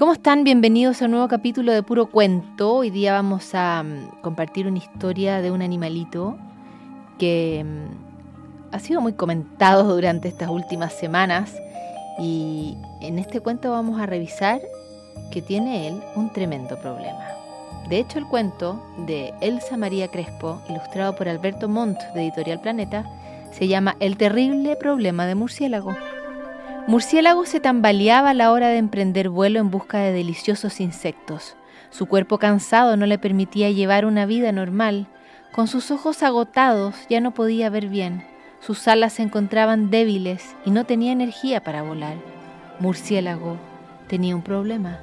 ¿Cómo están? Bienvenidos a un nuevo capítulo de Puro Cuento. Hoy día vamos a mm, compartir una historia de un animalito que mm, ha sido muy comentado durante estas últimas semanas y en este cuento vamos a revisar que tiene él un tremendo problema. De hecho, el cuento de Elsa María Crespo, ilustrado por Alberto Montt de Editorial Planeta, se llama El terrible problema de murciélago. Murciélago se tambaleaba a la hora de emprender vuelo en busca de deliciosos insectos. Su cuerpo cansado no le permitía llevar una vida normal. Con sus ojos agotados ya no podía ver bien. Sus alas se encontraban débiles y no tenía energía para volar. Murciélago tenía un problema.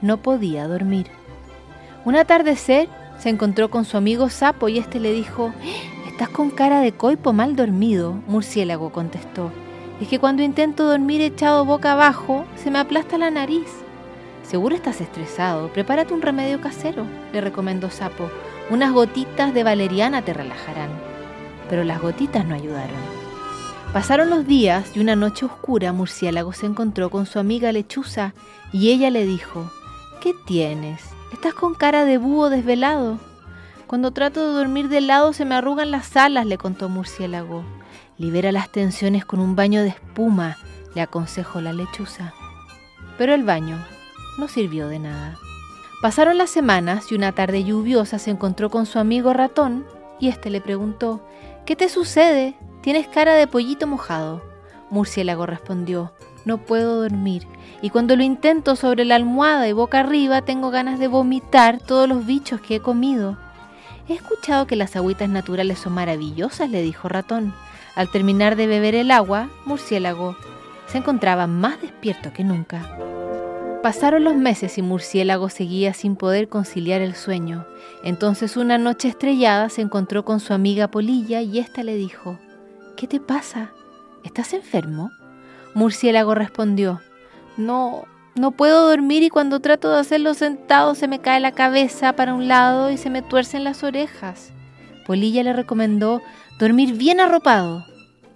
No podía dormir. Un atardecer se encontró con su amigo Sapo y éste le dijo, Estás con cara de coipo mal dormido. Murciélago contestó es que cuando intento dormir echado boca abajo, se me aplasta la nariz. Seguro estás estresado, prepárate un remedio casero, le recomendó Sapo. Unas gotitas de valeriana te relajarán. Pero las gotitas no ayudaron. Pasaron los días y una noche oscura Murciélago se encontró con su amiga Lechuza y ella le dijo, ¿Qué tienes? ¿Estás con cara de búho desvelado? Cuando trato de dormir de lado se me arrugan las alas, le contó Murciélago. Libera las tensiones con un baño de espuma, le aconsejó la lechuza. Pero el baño no sirvió de nada. Pasaron las semanas y una tarde lluviosa se encontró con su amigo ratón y éste le preguntó, ¿Qué te sucede? Tienes cara de pollito mojado. Murciélago respondió, no puedo dormir y cuando lo intento sobre la almohada y boca arriba tengo ganas de vomitar todos los bichos que he comido. He escuchado que las agüitas naturales son maravillosas, le dijo ratón. Al terminar de beber el agua, Murciélago se encontraba más despierto que nunca. Pasaron los meses y Murciélago seguía sin poder conciliar el sueño. Entonces una noche estrellada se encontró con su amiga Polilla y ésta le dijo, ¿Qué te pasa? ¿Estás enfermo? Murciélago respondió, No, no puedo dormir y cuando trato de hacerlo sentado se me cae la cabeza para un lado y se me tuercen las orejas. Polilla le recomendó dormir bien arropado.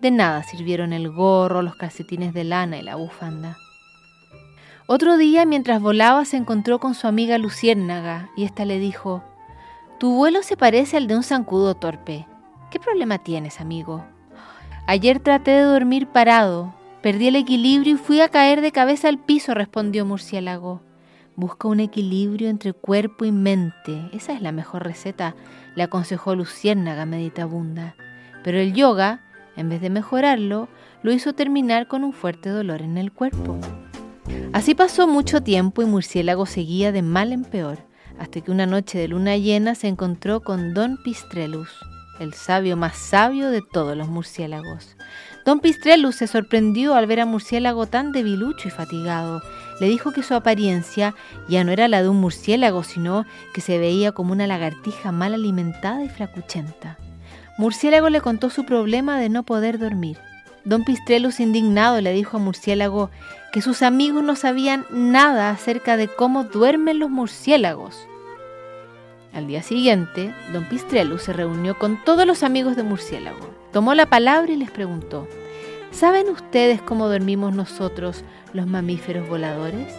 De nada sirvieron el gorro, los calcetines de lana y la bufanda. Otro día, mientras volaba, se encontró con su amiga Luciérnaga y ésta le dijo, Tu vuelo se parece al de un zancudo torpe. ¿Qué problema tienes, amigo? Ayer traté de dormir parado, perdí el equilibrio y fui a caer de cabeza al piso, respondió Murciélago. Busca un equilibrio entre cuerpo y mente. Esa es la mejor receta, le aconsejó Luciérnaga meditabunda. Pero el yoga, en vez de mejorarlo, lo hizo terminar con un fuerte dolor en el cuerpo. Así pasó mucho tiempo y Murciélago seguía de mal en peor, hasta que una noche de luna llena se encontró con Don Pistrelus, el sabio más sabio de todos los murciélagos. Don Pistrelus se sorprendió al ver a Murciélago tan debilucho y fatigado. Le dijo que su apariencia ya no era la de un murciélago, sino que se veía como una lagartija mal alimentada y flacuchenta. Murciélago le contó su problema de no poder dormir. Don Pistrelus, indignado, le dijo a Murciélago que sus amigos no sabían nada acerca de cómo duermen los murciélagos. Al día siguiente, don Pistrelus se reunió con todos los amigos de Murciélago. Tomó la palabra y les preguntó, ¿saben ustedes cómo dormimos nosotros los mamíferos voladores?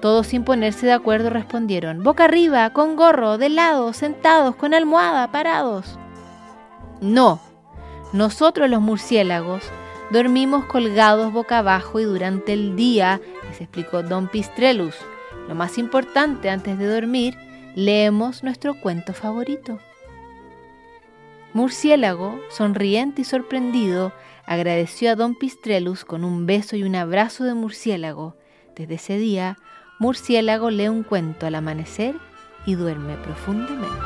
Todos sin ponerse de acuerdo respondieron, boca arriba, con gorro, de lado, sentados, con almohada, parados. No, nosotros los murciélagos dormimos colgados boca abajo y durante el día, les explicó don Pistrelus, lo más importante antes de dormir leemos nuestro cuento favorito. Murciélago, sonriente y sorprendido, agradeció a don Pistrelus con un beso y un abrazo de murciélago. Desde ese día, Murciélago lee un cuento al amanecer y duerme profundamente.